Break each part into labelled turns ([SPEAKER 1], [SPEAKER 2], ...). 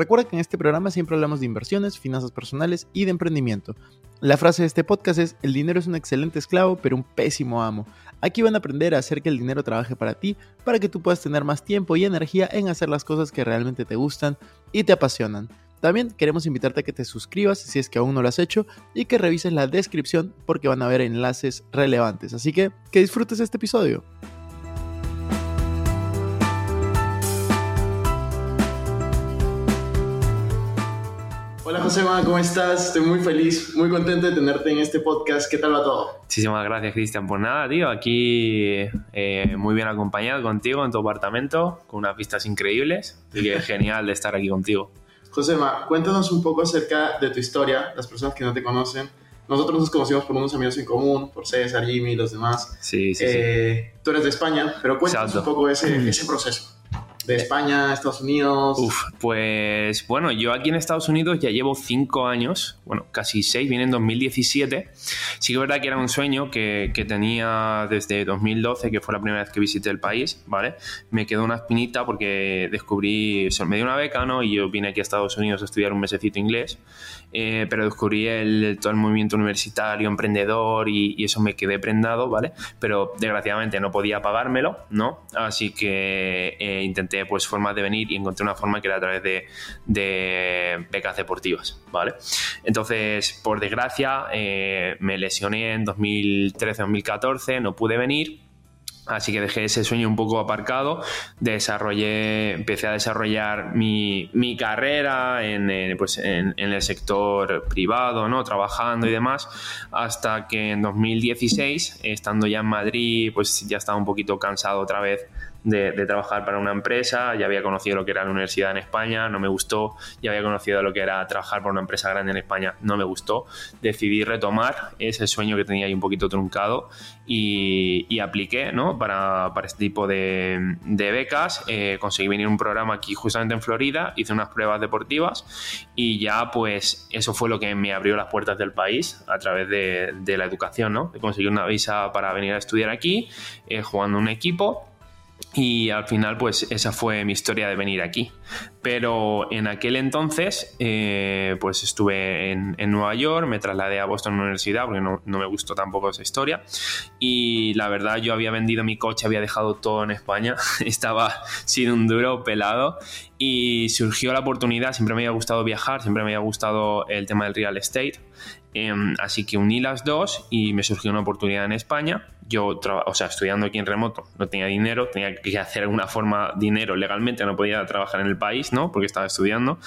[SPEAKER 1] Recuerda que en este programa siempre hablamos de inversiones, finanzas personales y de emprendimiento. La frase de este podcast es, el dinero es un excelente esclavo, pero un pésimo amo. Aquí van a aprender a hacer que el dinero trabaje para ti, para que tú puedas tener más tiempo y energía en hacer las cosas que realmente te gustan y te apasionan. También queremos invitarte a que te suscribas si es que aún no lo has hecho y que revises la descripción porque van a haber enlaces relevantes. Así que que disfrutes este episodio. Hola José, ¿cómo estás? Estoy muy feliz, muy contento de tenerte en este podcast. ¿Qué tal va todo?
[SPEAKER 2] Muchísimas gracias, Cristian. Pues nada, tío, aquí eh, muy bien acompañado contigo en tu apartamento, con unas vistas increíbles. Y que genial de estar aquí contigo.
[SPEAKER 1] José, cuéntanos un poco acerca de tu historia, las personas que no te conocen. Nosotros nos conocimos por unos amigos en común, por César, Jimmy y los demás.
[SPEAKER 2] Sí, sí,
[SPEAKER 1] eh, Tú eres de España, pero cuéntanos un poco ese, ese proceso de España, Estados Unidos?
[SPEAKER 2] Uf, pues bueno, yo aquí en Estados Unidos ya llevo cinco años, bueno, casi seis, viene en 2017. Sí que es verdad que era un sueño que, que, tenía desde 2012, que fue la primera vez que visité el país, ¿vale? Me quedó una espinita porque descubrí, o sea, me dio una beca, ¿no? Y yo vine aquí a Estados Unidos a estudiar un mesecito inglés, eh, pero descubrí el, todo el movimiento universitario, emprendedor y, eso me quedé prendado, ¿vale? Pero desgraciadamente no podía pagármelo, ¿no? Así que eh, intenté pues formas de venir y encontré una forma que era a través de, de becas deportivas, ¿vale? Entonces, por desgracia, eh, me lesioné en 2013-2014, no pude venir Así que dejé ese sueño un poco aparcado, desarrollé, empecé a desarrollar mi, mi carrera en, pues en, en, el sector privado, ¿no? trabajando y demás, hasta que en 2016, estando ya en Madrid, pues ya estaba un poquito cansado otra vez de, de, trabajar para una empresa, ya había conocido lo que era la universidad en España, no me gustó, ya había conocido lo que era trabajar por una empresa grande en España, no me gustó, decidí retomar ese sueño que tenía ahí un poquito truncado y, y apliqué ¿no? para, para, este tipo de, de becas, eh, conseguí venir un programa aquí justamente en Florida, hice unas pruebas deportivas y ya pues eso fue lo que me abrió las puertas del país a través de, de la educación, ¿no? de conseguir una visa para venir a estudiar aquí, eh, jugando un equipo y al final, pues esa fue mi historia de venir aquí. Pero en aquel entonces, eh, pues estuve en, en, Nueva York, me trasladé a Boston Universidad porque no, no, me gustó tampoco esa historia. Y la verdad, yo había vendido mi coche, había dejado todo en España, estaba sin un duro pelado. Y surgió la oportunidad, siempre me había gustado viajar, siempre me había gustado el tema del real estate. Eh, así que uní las dos y me surgió una oportunidad en España yo, o sea, estudiando aquí en remoto, no tenía dinero, tenía que hacer alguna forma dinero legalmente, no podía trabajar en el país, ¿no? Porque estaba estudiando.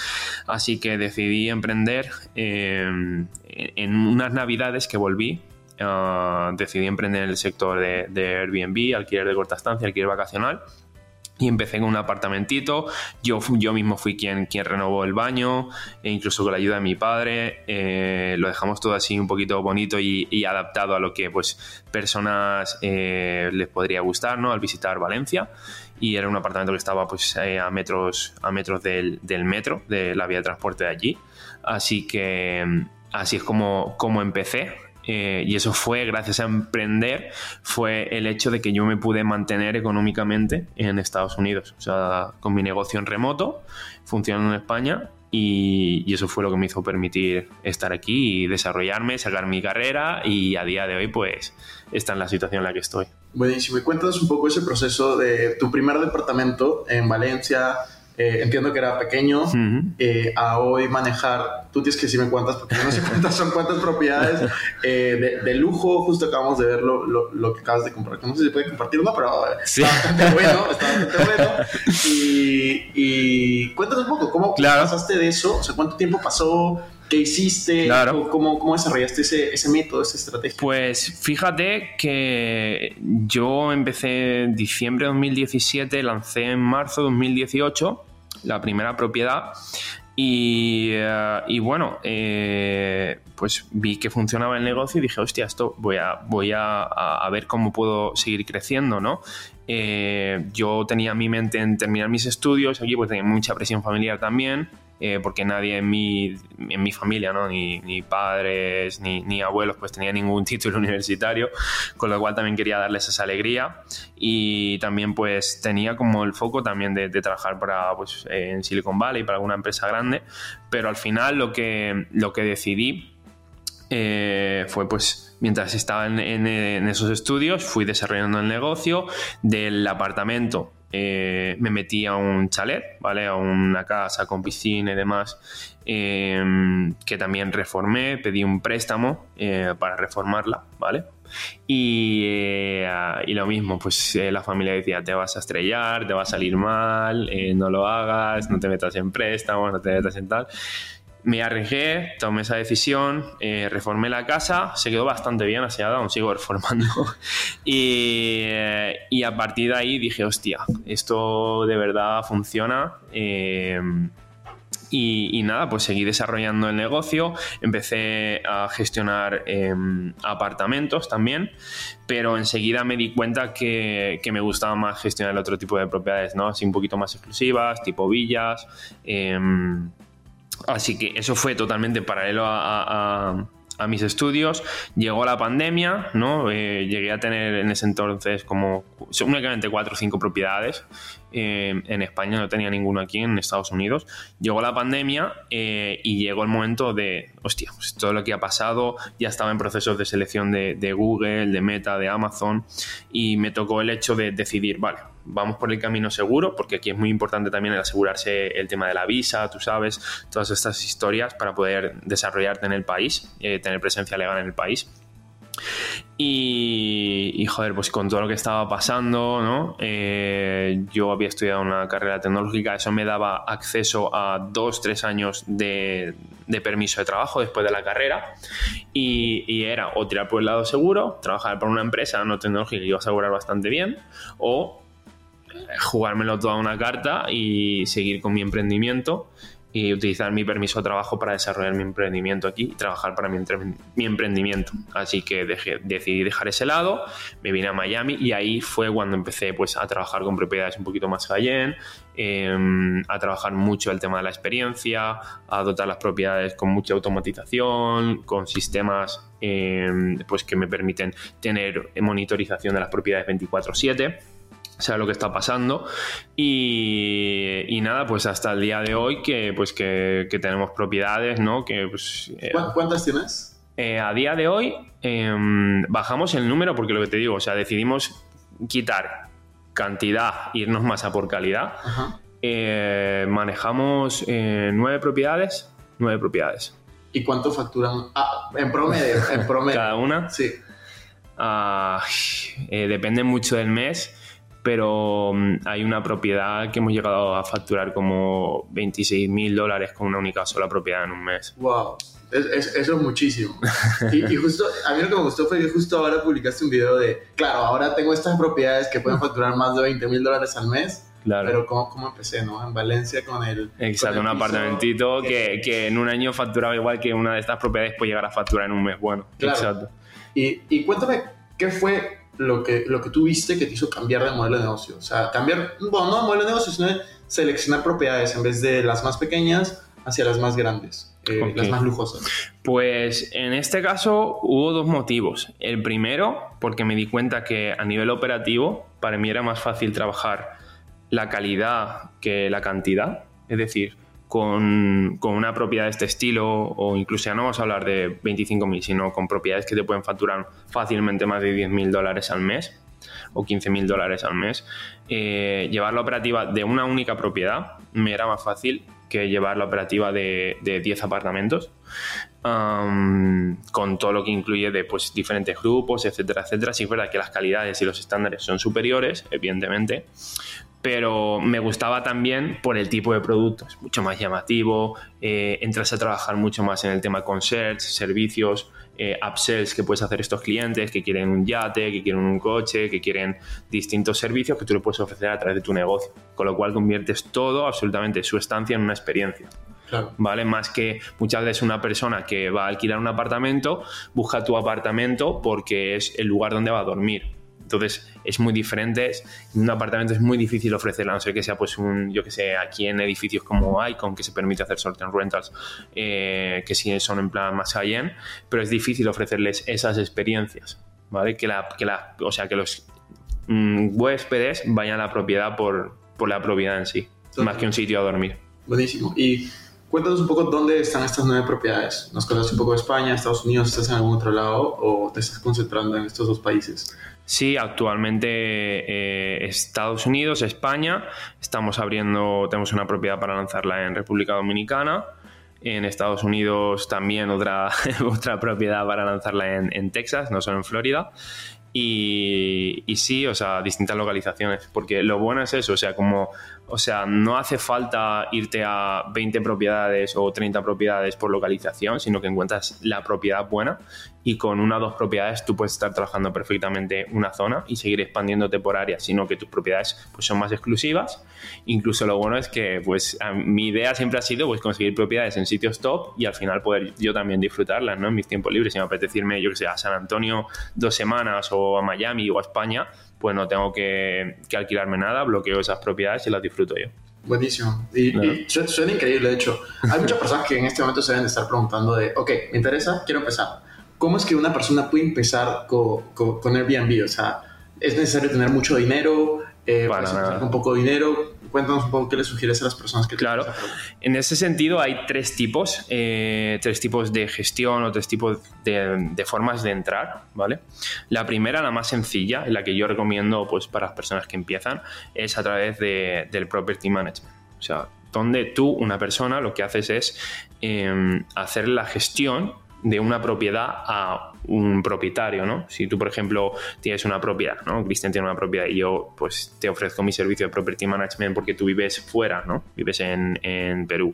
[SPEAKER 2] Así que decidí emprender eh, en unas navidades que volví. Uh, decidí emprender en el sector de, de Airbnb, alquiler de corta estancia, alquiler vacacional y empecé con un apartamentito. Yo, yo mismo fui quien, quien renovó el baño, e incluso con la ayuda de mi padre. Eh, lo dejamos todo así un poquito bonito y, adaptado a lo que pues personas eh, les podría gustar ¿no? al visitar Valencia. Y era un apartamento que estaba pues eh, a metros, a metros del, del, metro, de la vía de transporte de allí. Así que así es como, como empecé eh, y eso fue gracias a emprender, fue el hecho de que yo me pude mantener económicamente en Estados Unidos, o sea, con mi negocio en remoto, funcionando en España, y, y, eso fue lo que me hizo permitir estar aquí y desarrollarme, sacar mi carrera, y a día de hoy, pues, está en la situación en la que estoy.
[SPEAKER 1] Buenísimo, y cuéntanos un poco ese proceso de tu primer departamento en Valencia, eh, entiendo que era pequeño, eh, a hoy manejar, tú tienes que decirme cuántas, porque no sé cuántas son cuántas propiedades eh, de, lujo, justo acabamos de ver lo, lo, que acabas de comprar, no sé si se puede compartir uno, pero está bastante bueno, está bastante bueno. Y, y cuéntanos un poco, ¿cómo pasaste de eso? O sea, ¿cuánto tiempo pasó? ¿Qué hiciste? Claro. ¿Cómo, ¿Cómo, desarrollaste ese, ese, método, esa estrategia?
[SPEAKER 2] Pues fíjate que yo empecé en diciembre de 2017, lancé en marzo de 2018 la primera propiedad y, eh, y bueno, eh, pues vi que funcionaba el negocio y dije, hostia, esto voy a, voy a, a ver cómo puedo seguir creciendo, ¿no? Eh, yo tenía mi mente en terminar mis estudios, aquí pues tenía mucha presión familiar también, eh, porque nadie en mi, en mi familia, ¿no? ni, ni padres ni, ni, abuelos, pues tenía ningún título universitario, con lo cual también quería darles esa alegría. Y también pues tenía como el foco también de, trabajar para, pues, en Silicon Valley, para alguna empresa grande, pero al final lo que, lo que decidí eh, fue pues mientras estaba en, en, esos estudios fui desarrollando el negocio del apartamento eh, me metí a un chalet, ¿vale? A una casa con piscina y demás, em, que también reformé, pedí un préstamo eh, para reformarla, ¿vale? Y, eh, y lo mismo, pues la familia decía, te vas a estrellar, te va a salir mal, no lo hagas, no te metas en préstamos, no te metas en tal me arriesgué, tomé esa decisión, eh, reformé la casa, se quedó bastante bien aseada, aún sigo reformando. Eh, y, a partir de ahí dije, hostia, esto de verdad funciona. Eh, y, nada, pues seguí desarrollando el negocio, empecé a gestionar em, apartamentos también, pero enseguida me di cuenta que, me gustaba más gestionar otro tipo de propiedades, ¿no? Así un poquito más exclusivas, tipo villas. Em, Así que eso fue totalmente paralelo a, mis estudios. Llegó la pandemia, ¿no? Eh, llegué a tener en ese entonces como únicamente cuatro o cinco propiedades. Eh, en España no tenía ninguno aquí, en Estados Unidos. Llegó la pandemia eh, y llegó el momento de, hostia, pues todo lo que ha pasado, ya estaba en procesos de selección de, de Google, de Meta, de Amazon, y me tocó el hecho de decidir, vale, vamos por el camino seguro, porque aquí es muy importante también el asegurarse el tema de la visa, tú sabes, todas estas historias para poder desarrollarte en el país, eh, tener presencia legal en el país. Y, joder, pues con todo lo que estaba pasando, ¿no? Eh, yo había estudiado una carrera tecnológica, eso me daba acceso a dos, tres años de, permiso de trabajo después de la carrera. Y, y, era o tirar por el lado seguro, trabajar para una empresa no tecnológica que iba a asegurar bastante bien, o jugármelo toda una carta y seguir con mi emprendimiento y utilizar mi permiso de trabajo para desarrollar mi emprendimiento aquí y trabajar para mi, mi emprendimiento. Así que decidí dejar ese lado, me vine a Miami y ahí fue cuando empecé pues, a trabajar con propiedades un poquito más high em, a trabajar mucho el tema de la experiencia, a dotar las propiedades con mucha automatización, con sistemas em, pues, que me permiten tener monitorización de las propiedades 24/7 sea lo que está pasando. Y, nada pues hasta el día de hoy que pues que, tenemos propiedades no que pues,
[SPEAKER 1] eh, cuántas tienes
[SPEAKER 2] eh, a día de hoy em, bajamos el número porque lo que te digo o sea decidimos quitar cantidad irnos más a por calidad. Eh, manejamos nueve propiedades nueve propiedades.
[SPEAKER 1] Y cuánto facturan ah, en promedio en promedio.
[SPEAKER 2] Cada una
[SPEAKER 1] sí.
[SPEAKER 2] Ah, depende mucho del mes pero mm, hay una propiedad que hemos llegado a facturar como 26 mil dólares con una única sola propiedad en un mes.
[SPEAKER 1] ¡Wow! eso es muchísimo. Y, justo, a mí lo que me gustó fue que justo ahora publicaste un video de, claro, ahora tengo estas propiedades que pueden facturar más de 20 mil dólares al mes. Claro. Pero ¿cómo, ¿cómo, empecé, no? En Valencia con el...
[SPEAKER 2] Exacto, un apartamentito que, que, en un año facturaba igual que una de estas propiedades puede llegar a facturar en un mes. Bueno, claro. exacto.
[SPEAKER 1] Y, y cuéntame, ¿qué fue lo que, lo que tú viste que te hizo cambiar de modelo de negocio. O sea, cambiar, bueno, no de modelo de negocio, sino seleccionar propiedades en vez de las más pequeñas hacia las más grandes, eh, las más lujosas.
[SPEAKER 2] Pues en este caso hubo dos motivos. El primero, porque me di cuenta que a nivel operativo, para mí era más fácil trabajar la calidad que la cantidad. Es decir, con, una propiedad de este estilo, o incluso ya no vamos a hablar de 25.000, sino con propiedades que te pueden facturar fácilmente más de 10.000 dólares al mes. o 15 mil dólares al mes, eh, llevar la operativa de una única propiedad me era más fácil que llevar la operativa de, de 10 apartamentos. Con todo lo que incluye de pues, diferentes grupos, etcétera, etcétera. Sí es verdad que las calidades y los estándares son superiores, evidentemente, pero me gustaba también por el tipo de producto, es mucho más llamativo, eh, entras a trabajar mucho más en el tema concierge, servicios, eh, upsells que puedes hacer estos clientes que quieren un yate, que quieren un coche, que quieren distintos servicios que tú le puedes ofrecer a través de tu negocio, con lo cual conviertes todo, absolutamente su estancia en una experiencia. ¿Vale? Más que muchas veces una persona que va a alquilar un apartamento busca tu apartamento porque es el lugar donde va a dormir entonces es muy diferente. En un apartamento es muy difícil ofrecerla, a no ser que sea pues un, yo que sé, aquí en edificios como Icon, que se permite hacer short rentals, eh, que sí son en plan más high-end, pero es difícil ofrecerles esas experiencias, ¿vale? Que la, que la, o sea, que los mm, huéspedes vayan a la propiedad por, por la propiedad en sí, más que un sitio a dormir.
[SPEAKER 1] Buenísimo. Y cuéntanos un poco dónde están estas nueve propiedades. ¿Nos conoces un poco de España, Estados Unidos? ¿Estás en algún otro lado o te estás concentrando en estos dos países?
[SPEAKER 2] Sí, actualmente eh, Estados Unidos, España, estamos abriendo, tenemos una propiedad para lanzarla en República Dominicana. En Estados Unidos también otra, otra propiedad para lanzarla en, Texas, no solo en Florida. Y, sí, o sea, distintas localizaciones, porque lo bueno es eso, o sea, como o sea, no hace falta irte a 20 propiedades o 30 propiedades por localización, sino que encuentras la propiedad buena y con una o dos propiedades tú puedes estar trabajando perfectamente una zona y seguir expandiéndote por áreas, sino que tus propiedades pues, son más exclusivas. Incluso lo bueno es que pues, mi idea siempre ha sido pues, conseguir propiedades en sitios top y al final poder yo también disfrutarlas ¿no? en mis tiempos libres. Si me apetece irme, yo que sé, a San Antonio dos semanas o a Miami o a España, pues no tengo que, alquilarme nada, bloqueo esas propiedades y las disfruto yo.
[SPEAKER 1] Buenísimo. Y, suena increíble, de hecho. Hay muchas personas que en este momento se deben estar preguntando de, ok, me interesa, quiero empezar. ¿Cómo es que una persona puede empezar con, con, con Airbnb? O sea, ¿es necesario tener mucho dinero? Eh, Para un poco de dinero cuéntanos un poco qué le sugieres a las personas que
[SPEAKER 2] Claro, en ese sentido hay tres tipos, eh, tres tipos de gestión o tres tipos de, formas de entrar, ¿vale? La primera, la más sencilla, la que yo recomiendo pues, para las personas que empiezan, es a través del property management. O sea, donde tú, una persona, lo que haces es em, hacer la gestión de una propiedad a un propietario, ¿no? Si tú, por ejemplo, tienes una propiedad, ¿no? Cristian tiene una propiedad y yo, pues, te ofrezco mi servicio de property management porque tú vives fuera, ¿no? Vives en, Perú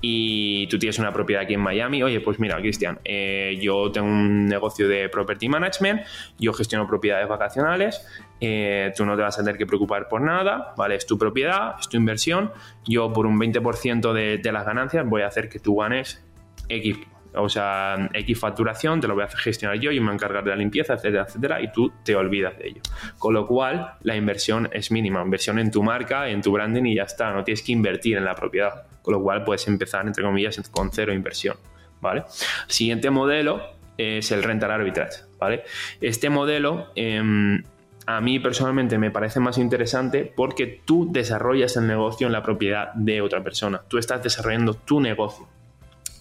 [SPEAKER 2] y tú tienes una propiedad aquí en Miami, oye, pues mira, Cristian, eh, yo tengo un negocio de property management, yo gestiono propiedades vacacionales, eh, tú no te vas a tener que preocupar por nada, ¿vale? Es tu propiedad, es tu inversión, yo por un 20% de, de las ganancias voy a hacer que tú ganes X o sea, X facturación, te lo voy a gestionar yo, y me voy encargar de la limpieza, etcétera, etcétera, y tú te olvidas de ello. Con lo cual, la inversión es mínima, inversión en tu marca, en tu branding y ya está, no tienes que invertir en la propiedad. Con lo cual, puedes empezar, entre comillas, con cero inversión, ¿vale? Siguiente modelo es el rental arbitrage, ¿vale? Este modelo... Em, a mí personalmente me parece más interesante porque tú desarrollas el negocio en la propiedad de otra persona. Tú estás desarrollando tu negocio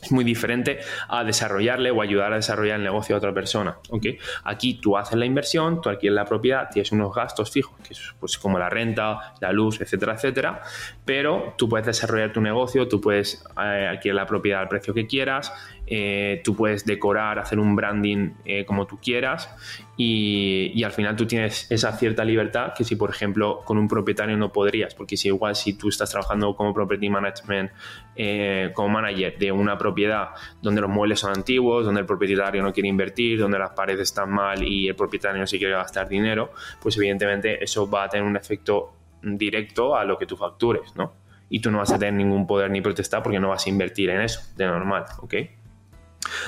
[SPEAKER 2] es muy diferente a desarrollarle o ayudar a desarrollar el negocio a otra persona. ¿okay? Aquí tú haces la inversión, tú adquieres la propiedad, tienes unos gastos fijos, que es pues, como la renta, la luz, etcétera, etcétera, pero tú puedes desarrollar tu negocio, tú puedes eh, adquirir la propiedad al precio que quieras, eh, tú puedes decorar, hacer un branding eh, como tú quieras y, al final tú tienes esa cierta libertad que si por ejemplo con un propietario no podrías, porque si igual si tú estás trabajando como property management, eh, como manager de una propiedad donde los muebles son antiguos, donde el propietario no quiere invertir, donde las paredes están mal y el propietario no se quiere gastar dinero, pues evidentemente eso va a tener un efecto directo a lo que tú factures, ¿no? Y tú no vas a tener ningún poder ni protestar porque no vas a invertir en eso, de normal, ¿ok?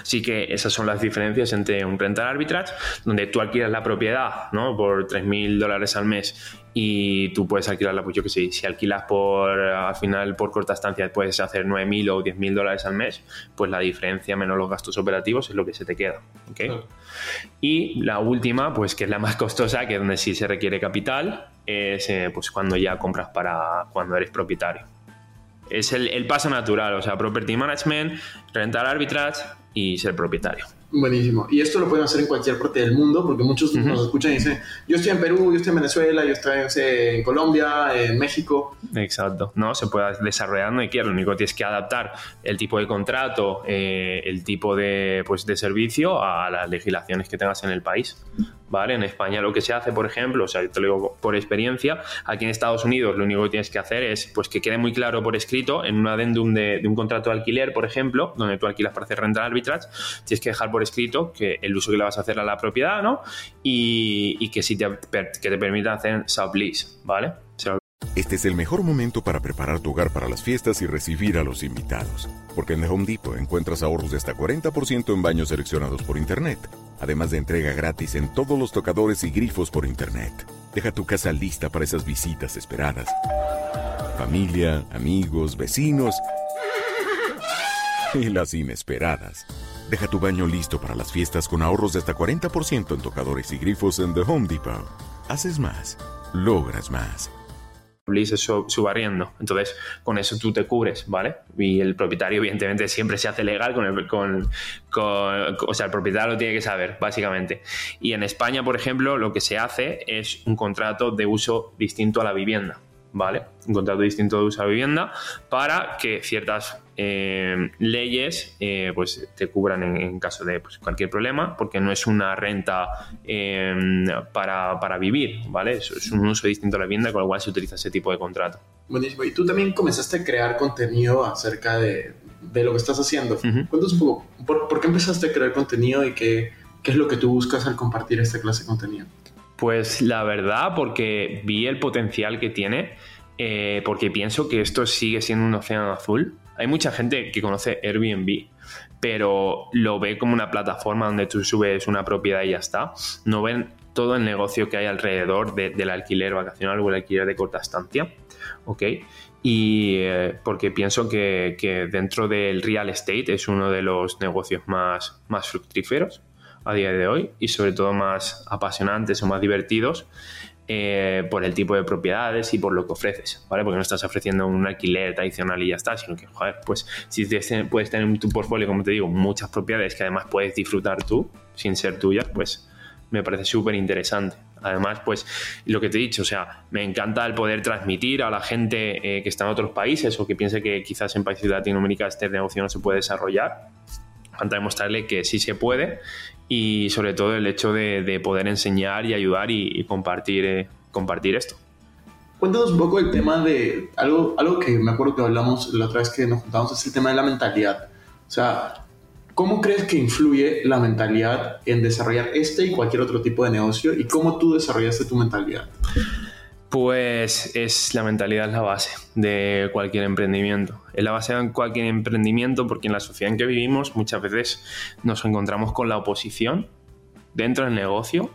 [SPEAKER 2] Así que esas son las diferencias entre un rental arbitrage, donde tú alquilas la propiedad ¿no? por 3.000 dólares al mes y tú puedes alquilarla, pues yo que sé, si alquilas por al final por corta estancia puedes hacer 9.000 o 10.000 dólares al mes, pues la diferencia menos los gastos operativos es lo que se te queda. Y la última, pues que es la más costosa, que es donde sí se requiere capital, es eh, pues cuando ya compras para cuando eres propietario. Es el, el paso natural, o sea, property management, rental arbitrage y ser propietario.
[SPEAKER 1] Buenísimo. Y esto lo pueden hacer en cualquier parte del mundo, porque muchos nos escuchan y dicen, yo estoy en Perú, yo estoy en Venezuela, yo estoy en Colombia, en México.
[SPEAKER 2] Exacto. No, se puede desarrollar donde quiera. Lo único que tienes que adaptar el tipo de contrato, eh, el tipo de, pues, de servicio a las legislaciones que tengas en el país. ¿Vale? En España lo que se hace, por ejemplo, o sea, yo te lo digo por experiencia, aquí en Estados Unidos lo único que tienes que hacer es pues que quede muy claro por escrito en un adendum de, de un contrato de alquiler, por ejemplo, donde tú alquilas para hacer rental arbitrage, tienes que dejar por escrito que el uso que le vas a hacer a la propiedad, ¿no? Y, que si te, que te permita hacer sublease, ¿vale?
[SPEAKER 3] Este es el mejor momento para preparar tu hogar para las fiestas y recibir a los invitados. Porque en The Home Depot encuentras ahorros de hasta 40% en baños seleccionados por Internet. Además de entrega gratis en todos los tocadores y grifos por Internet. Deja tu casa lista para esas visitas esperadas. Familia, amigos, vecinos y las inesperadas. Deja tu baño listo para las fiestas con ahorros de hasta 40% en tocadores y grifos en The Home Depot. Haces más, logras más.
[SPEAKER 2] Bliss subarriendo. Entonces, con eso tú te cubres, ¿vale? Y el propietario, evidentemente, siempre se hace legal con el. Con, o sea, el propietario lo tiene que saber, básicamente. Y en España, por ejemplo, lo que se hace es un contrato de uso distinto a la vivienda. ¿Vale? Un contrato distinto de uso de vivienda para que ciertas eh, leyes eh, pues te cubran en, caso de pues, cualquier problema, porque no es una renta em, para, vivir, ¿vale? Es, un uso distinto a la vivienda, con lo cual se utiliza ese tipo de contrato.
[SPEAKER 1] Buenísimo. Y tú también comenzaste a crear contenido acerca de, lo que estás haciendo. Cuéntanos un poco, ¿por, qué empezaste a crear contenido y qué, qué es lo que tú buscas al compartir esta clase de contenido?
[SPEAKER 2] Pues la verdad, porque vi el potencial que tiene, eh, porque pienso que esto sigue siendo un océano azul. Hay mucha gente que conoce Airbnb, pero lo ve como una plataforma donde tú subes una propiedad y ya está. No ven todo el negocio que hay alrededor del alquiler vacacional o el alquiler de corta estancia. ¿Ok? Y eh, porque pienso que, dentro del real estate es uno de los negocios más, más fructíferos a día de hoy y sobre todo más apasionantes o más divertidos eh, por el tipo de propiedades y por lo que ofreces, ¿vale? Porque no estás ofreciendo un alquiler tradicional y ya está, sino que, joder, pues si puedes tener en tu portfolio, como te digo, muchas propiedades que además puedes disfrutar tú, sin ser tuyas, pues me parece súper interesante. Además, pues lo que te he dicho, o sea, me encanta el poder transmitir a la gente eh, que está en otros países o que piense que quizás en países de Latinoamérica este negocio no se puede desarrollar. Falta demostrarle que sí se puede y sobre todo el hecho de, poder enseñar y ayudar y, compartir, eh, compartir esto.
[SPEAKER 1] Cuéntanos un poco el tema de algo, algo que me acuerdo que hablamos la otra vez que nos juntamos, es el tema de la mentalidad. O sea, ¿cómo crees que influye la mentalidad en desarrollar este y cualquier otro tipo de negocio y cómo tú desarrollaste tu mentalidad?
[SPEAKER 2] Pues es la mentalidad es la base de cualquier emprendimiento. Es la base de cualquier emprendimiento porque en la sociedad en que vivimos muchas veces nos encontramos con la oposición dentro del negocio,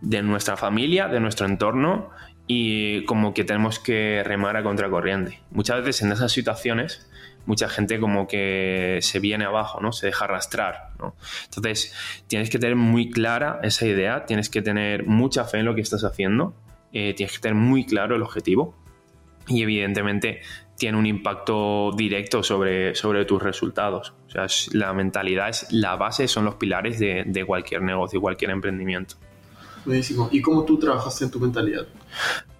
[SPEAKER 2] de nuestra familia, de nuestro entorno y como que tenemos que remar a contracorriente. Muchas veces en esas situaciones mucha gente como que se viene abajo, ¿no? Se deja arrastrar. Entonces, tienes que tener muy clara esa idea, tienes que tener mucha fe en lo que estás haciendo eh, tienes que tener muy claro el objetivo y evidentemente tiene un impacto directo sobre, sobre tus resultados. O sea, la mentalidad es la base, son los pilares de, cualquier negocio, cualquier emprendimiento.
[SPEAKER 1] Buenísimo. ¿Y cómo tú trabajaste en tu mentalidad?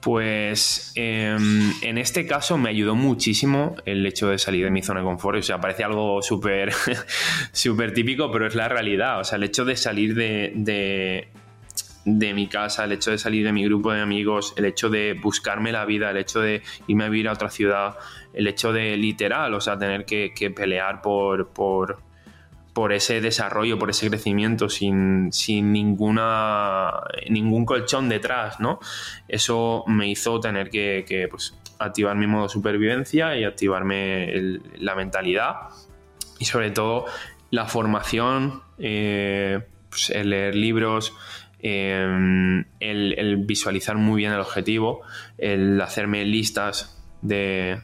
[SPEAKER 2] Pues em, en este caso me ayudó muchísimo el hecho de salir de mi zona de confort. O sea, parece algo súper súper típico, pero es la realidad. O sea, el hecho de salir de, de mi casa, el hecho de salir de mi grupo de amigos, el hecho de buscarme la vida, el hecho de irme a vivir a otra ciudad, el hecho de literal, o sea, tener que, pelear por, por, ese desarrollo, por ese crecimiento sin, ninguna, ningún colchón detrás, ¿no? Eso me hizo tener que, pues, activar mi modo de supervivencia y activarme la mentalidad y sobre todo la formación, eh, pues, el leer libros, Em, el, visualizar muy bien el objetivo, el hacerme listas de,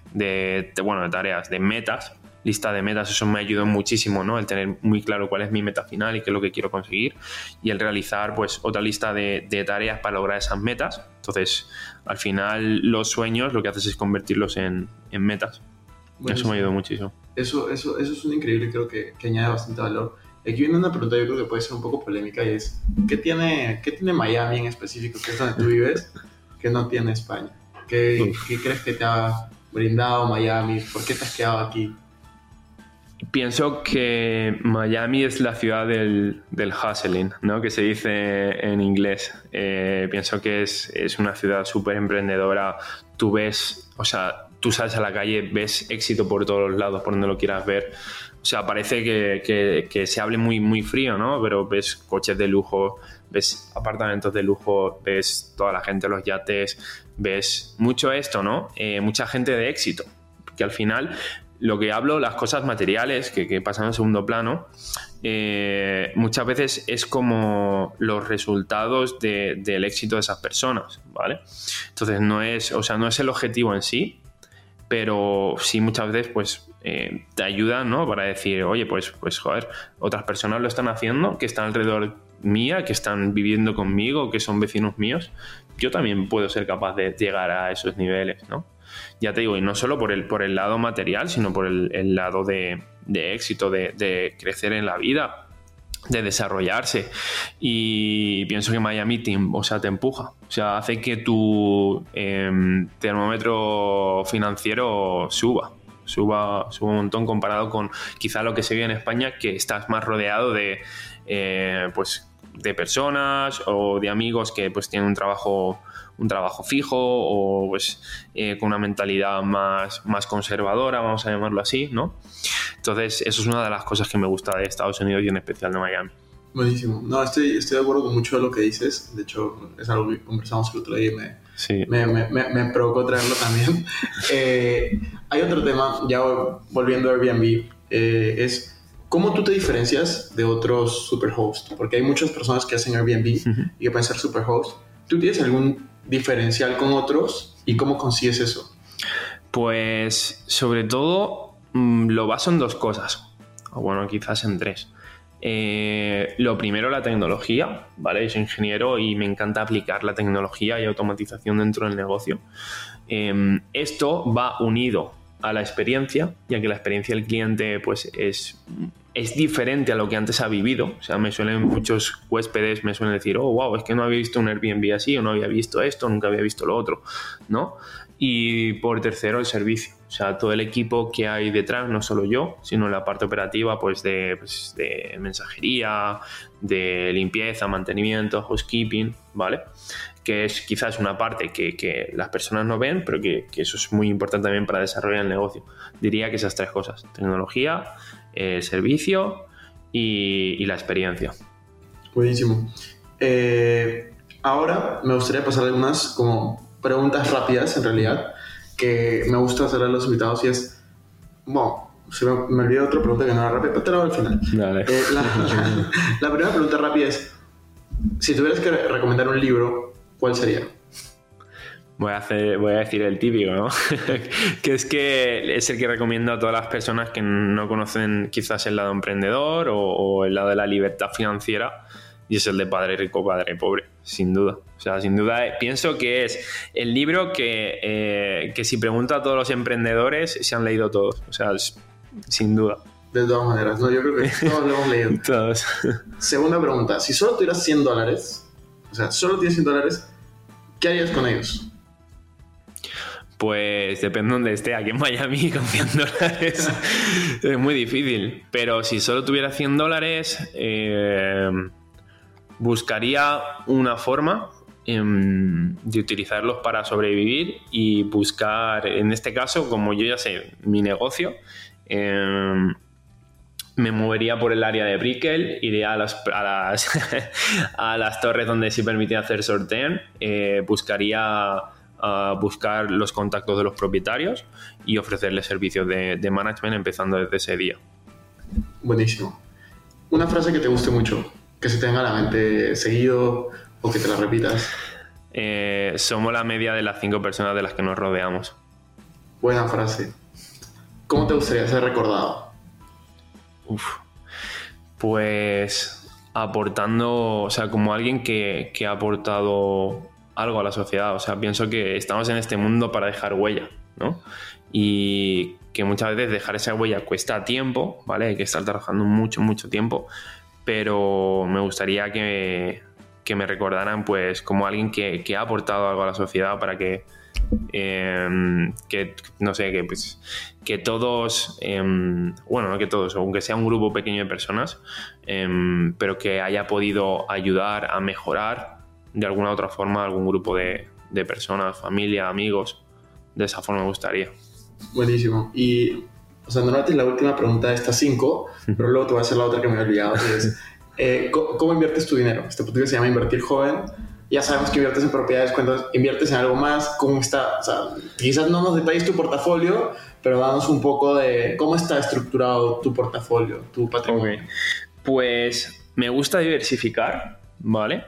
[SPEAKER 2] bueno, de tareas, de metas, lista de metas, eso me ayudó muchísimo, ¿no? El tener muy claro cuál es mi meta final y qué es lo que quiero conseguir y el realizar pues otra lista de, tareas para lograr esas metas. Entonces, al final los sueños lo que haces es convertirlos en, metas. eso me ayudó muchísimo.
[SPEAKER 1] Eso, eso, eso es un increíble, creo que, que añade bastante valor Aquí viene una pregunta, yo creo que puede ser un poco polémica y es, ¿qué tiene, qué tiene Miami en específico, que es donde tú vives, que no tiene España? ¿Qué, ¿Qué crees que te ha brindado Miami? ¿Por qué te has quedado aquí?
[SPEAKER 2] Pienso que Miami es la ciudad del, del hustling, ¿no? que se dice en inglés. Eh, pienso que es, es una ciudad súper emprendedora. Tú ves, o sea, tú sales a la calle, ves éxito por todos lados, por donde lo quieras ver. O sea, parece que, se hable muy, muy frío, ¿no? Pero ves coches de lujo, ves apartamentos de lujo, ves toda la gente, los yates, ves mucho esto, ¿no? Eh, mucha gente de éxito. Que al final lo que hablo, las cosas materiales que, que pasan en segundo plano, eh, muchas veces es como los resultados de, del éxito de esas personas, ¿vale? Entonces no es, o sea, no es el objetivo en sí, pero sí muchas veces pues eh, te ayudan, ¿no? Para decir, oye, pues, pues joder, otras personas lo están haciendo, que están alrededor mía, que están viviendo conmigo, que son vecinos míos, yo también puedo ser capaz de llegar a esos niveles, ¿no? ya te digo, y no solo por el, por el lado material, sino por el, lado de, éxito, de, crecer en la vida, de desarrollarse. Y pienso que Miami te, o sea, te empuja, o sea, hace que tu em, termómetro financiero suba. Suba, suba un montón comparado con quizá lo que se ve en España, que estás más rodeado de eh, pues de personas o de amigos que pues tienen un trabajo un trabajo fijo o pues eh, con una mentalidad más, más conservadora, vamos a llamarlo así, ¿no? Entonces, eso es una de las cosas que me gusta de Estados Unidos y en especial de Miami.
[SPEAKER 1] Buenísimo. No, estoy, estoy de acuerdo con mucho de lo que dices. De hecho, es algo que conversamos el otro día y me, me, me, me, provocó traerlo también. eh, hay otro tema, ya volviendo a Airbnb, eh, es cómo tú te diferencias de otros superhosts. Porque hay muchas personas que hacen Airbnb y que pueden ser superhosts. ¿Tú tienes algún diferencial con otros y cómo consigues eso?
[SPEAKER 2] Pues sobre todo mm, lo baso en dos cosas, o bueno, quizás en tres. Eh, lo primero, la tecnología, ¿vale? Soy ingeniero y me encanta aplicar la tecnología y automatización dentro del negocio. Em, esto va unido a la experiencia, ya que la experiencia del cliente pues, es es diferente a lo que antes ha vivido. O sea, me suelen muchos huéspedes, me suelen decir, oh, wow, es que no había visto un Airbnb así, o no había visto esto, nunca había visto lo otro, ¿no? Y por tercero, el servicio. O sea, todo el equipo que hay detrás, no solo yo, sino la parte operativa, pues de, pues, de mensajería, de limpieza, mantenimiento, housekeeping, ¿vale? Que es quizás una parte que, que las personas no ven, pero que, que eso es muy importante también para desarrollar el negocio. Diría que esas tres cosas, tecnología, el servicio y, la experiencia.
[SPEAKER 1] Buenísimo. Eh, ahora me gustaría pasar algunas como preguntas rápidas en realidad que me gusta hacer a los invitados y es, bueno, se me, me olvidó otra pregunta que no era rápida, pero te la hago al final. Eh, la, primera pregunta rápida es, si tuvieras que recomendar un libro, ¿cuál sería?
[SPEAKER 2] Voy a, hacer, voy a decir el típico, ¿no? que es que es el que recomiendo a todas las personas que no conocen quizás el lado emprendedor o, el lado de la libertad financiera y es el de Padre Rico, Padre Pobre, sin duda. O sea, sin duda eh, pienso que es el libro que, eh, que si pregunto a todos los emprendedores se han leído todos. O sea, sin duda.
[SPEAKER 1] De todas maneras, no, yo creo que todos lo hemos leído.
[SPEAKER 2] todos.
[SPEAKER 1] Segunda pregunta, si solo tuvieras 100 dólares, o sea, solo tienes 100 dólares, ¿qué harías con ellos?
[SPEAKER 2] Pues depende de donde esté, aquí en Miami con 100 dólares es muy difícil. Pero si solo tuviera 100 dólares, eh, buscaría una forma em, de utilizarlos para sobrevivir y buscar, en este caso, como yo ya sé, mi negocio, em, me movería por el área de Brickell, iría a las, a las, torres donde se permitía hacer sorteo, eh, buscaría a buscar los contactos de los propietarios y ofrecerles servicios de, management empezando desde ese día.
[SPEAKER 1] Buenísimo. Una frase que te guste mucho, que se tenga a la mente seguido o que te la repitas.
[SPEAKER 2] Eh, somos la media de las cinco personas de las que nos rodeamos.
[SPEAKER 1] Buena frase. ¿Cómo te gustaría ser recordado?
[SPEAKER 2] Uf. Pues aportando, o sea, como alguien que, que ha aportado algo a la sociedad. O sea, pienso que estamos en este mundo para dejar huella, ¿no? Y que muchas veces dejar esa huella cuesta tiempo, ¿vale? Hay que estar trabajando mucho, mucho tiempo, pero me gustaría que, que me recordaran pues como alguien que, que, ha aportado algo a la sociedad para que, eh, que no sé, que, pues, que todos, eh, bueno, no que todos, aunque sea un grupo pequeño de personas, eh, pero que haya podido ayudar a mejorar de alguna u otra forma algún grupo de, de personas, familia, amigos. De esa forma me gustaría.
[SPEAKER 1] Buenísimo. Y, o sea, normalmente es la última pregunta de estas cinco, pero luego te voy a hacer la otra que me he olvidado, que es, eh, ¿cómo, ¿cómo, inviertes tu dinero? Este podcast se llama Invertir Joven. Ya sabemos que inviertes en propiedades, cuando inviertes en algo más, ¿cómo está? O sea, quizás no nos detalles tu portafolio, pero danos un poco de cómo está estructurado tu portafolio, tu patrimonio.
[SPEAKER 2] Okay. Pues me gusta diversificar, ¿vale?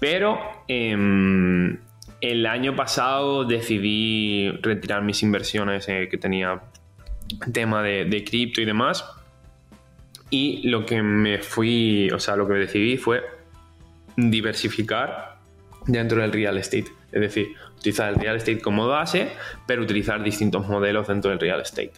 [SPEAKER 2] Pero eh, el año pasado decidí retirar mis inversiones eh, que tenía tema de, de cripto y demás. Y lo que me fui, o sea, lo que decidí fue diversificar dentro del real estate. Es decir, utilizar el real estate como base, pero utilizar distintos modelos dentro del real estate.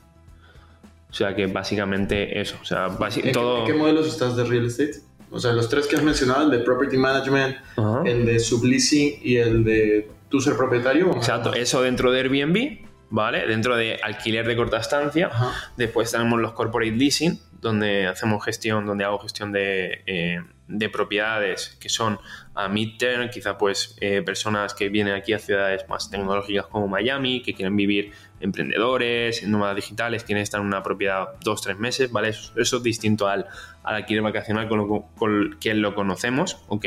[SPEAKER 2] O sea que básicamente eso. O sea,
[SPEAKER 1] ¿En, todo... ¿En qué modelos estás de real estate? O sea, los tres que has mencionado, el de property management, el de subleasing y el de tú ser propietario.
[SPEAKER 2] Exacto, eso dentro de Airbnb, ¿vale? Dentro de alquiler de corta estancia. Después tenemos los corporate leasing, donde hacemos gestión, donde hago gestión de, eh, de propiedades que son a mid-term, quizá pues eh, personas que vienen aquí a ciudades más tecnológicas como Miami, que quieren vivir emprendedores, nómadas digitales, quieren estar en una propiedad dos, tres meses, ¿vale? Eso, eso es distinto al, al alquiler vacacional con, lo, con quien lo conocemos, ¿ok?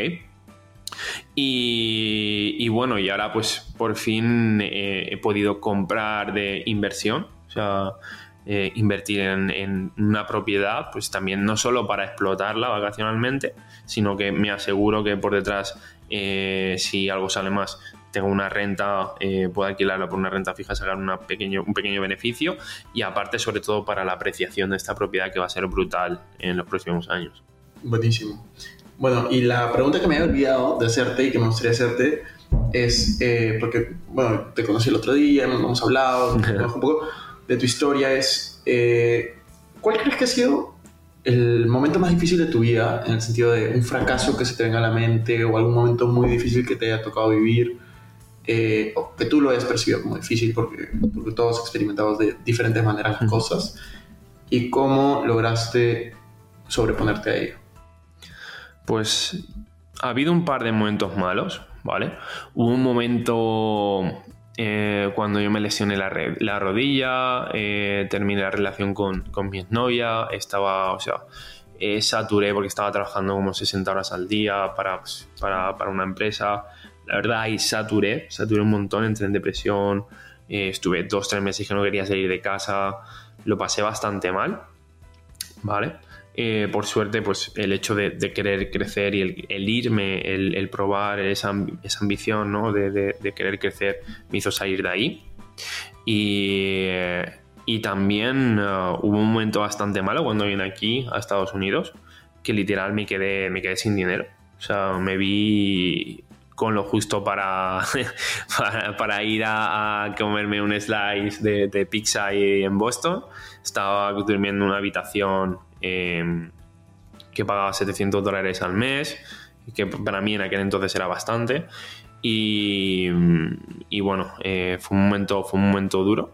[SPEAKER 2] Y, bueno, y ahora pues por fin eh, he podido comprar de inversión, o sea, eh, invertir en, una propiedad, pues también no solo para explotarla vacacionalmente, sino que me aseguro que por detrás, eh, si algo sale más, tengo una renta, eh, puedo alquilarla por una renta fija, sacar pequeño, un pequeño beneficio y aparte sobre todo para la apreciación de esta propiedad que va a ser brutal en los próximos años.
[SPEAKER 1] Buenísimo. Bueno, y la pregunta que me había olvidado de hacerte y que me gustaría hacerte es, eh, porque, bueno, te conocí el otro día, nos hemos hablado, un poco de tu historia, es, eh, ¿cuál crees que ha sido el momento más difícil de tu vida, en el sentido de un fracaso que se te venga a la mente o algún momento muy difícil que te haya tocado vivir? Eh, o que tú lo hayas percibido como difícil porque, porque todos experimentamos de diferentes maneras las cosas y cómo lograste sobreponerte a ello.
[SPEAKER 2] Pues ha habido un par de momentos malos, ¿vale? Hubo un momento eh, cuando yo me lesioné la, la rodilla, eh, terminé la relación con, con, mi novia, estaba, o sea, eh, saturé porque estaba trabajando como 60 horas al día para, pues, para, para una empresa. La verdad, ahí saturé, saturé un montón, entré en depresión, estuve dos, tres meses que no quería salir de casa, lo pasé bastante mal, ¿vale? Eh, por suerte, pues el hecho de, querer crecer y el, irme, el, probar esa, ambición ¿no? de, querer crecer me hizo salir de ahí. Y, y también uh, hubo un momento bastante malo cuando vine aquí a Estados Unidos, que literal me quedé, me quedé sin dinero. O sea, me vi con lo justo para, para, ir a, a, comerme un slice de, de pizza ahí en Boston. Estaba durmiendo en una habitación eh, que pagaba 700 dólares al mes, que para mí en aquel entonces era bastante. Y, y bueno, eh, fue, un momento, fue un momento duro,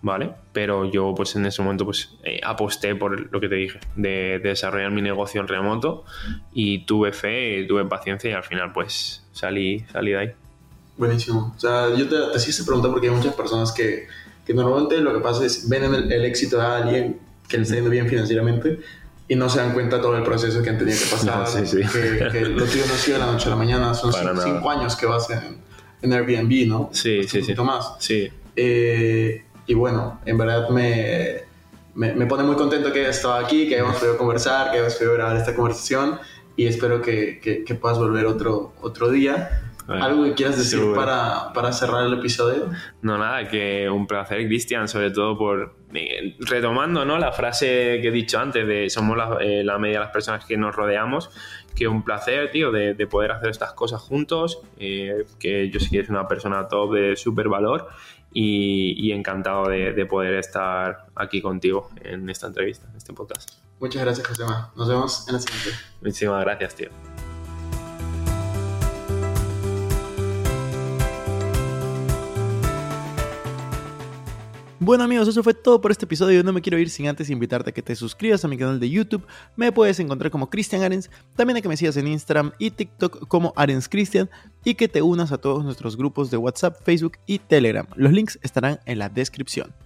[SPEAKER 2] ¿vale? Pero yo pues en ese momento pues eh, aposté por lo que te dije, de, de, desarrollar mi negocio en remoto y tuve fe, tuve paciencia y al final pues salí, salí de ahí.
[SPEAKER 1] Buenísimo. O sea, yo te, te hacía esta pregunta porque hay muchas personas que, que normalmente lo que pasa es ven el, el éxito de alguien que le está yendo bien financieramente y no se dan cuenta todo el proceso que han tenido que pasar.
[SPEAKER 2] No, sí, sí.
[SPEAKER 1] Que, que, lo tuyo no ha sido de la noche a la mañana, son cinco, cinco, años que vas en, en Airbnb, ¿no?
[SPEAKER 2] Sí, sí, sí.
[SPEAKER 1] Un más.
[SPEAKER 2] Sí.
[SPEAKER 1] Eh, y bueno, en verdad me, me, me, pone muy contento que hayas estado aquí, que hayamos podido conversar, que hayamos podido grabar esta conversación y espero que, que, que puedas volver otro, otro día. ¿Algo que quieras decir para, para, cerrar el episodio?
[SPEAKER 2] No, nada, que un placer, Cristian, sobre todo por eh, retomando ¿no? la frase que he dicho antes de somos la, eh, la media de las personas que nos rodeamos, que un placer, tío, de, poder hacer estas cosas juntos, eh, que yo sí que es una persona top de súper valor y, encantado de, poder estar aquí contigo en esta entrevista, en este podcast.
[SPEAKER 1] Muchas gracias, José. Nos vemos en la siguiente.
[SPEAKER 2] Muchísimas gracias, tío.
[SPEAKER 1] Bueno amigos, eso fue todo por este episodio. No me quiero ir sin antes invitarte a que te suscribas a mi canal de YouTube. Me puedes encontrar como Cristian Arens, también a que me sigas en Instagram y TikTok como Arens Cristian y que te unas a todos nuestros grupos de WhatsApp, Facebook y Telegram. Los links estarán en la descripción.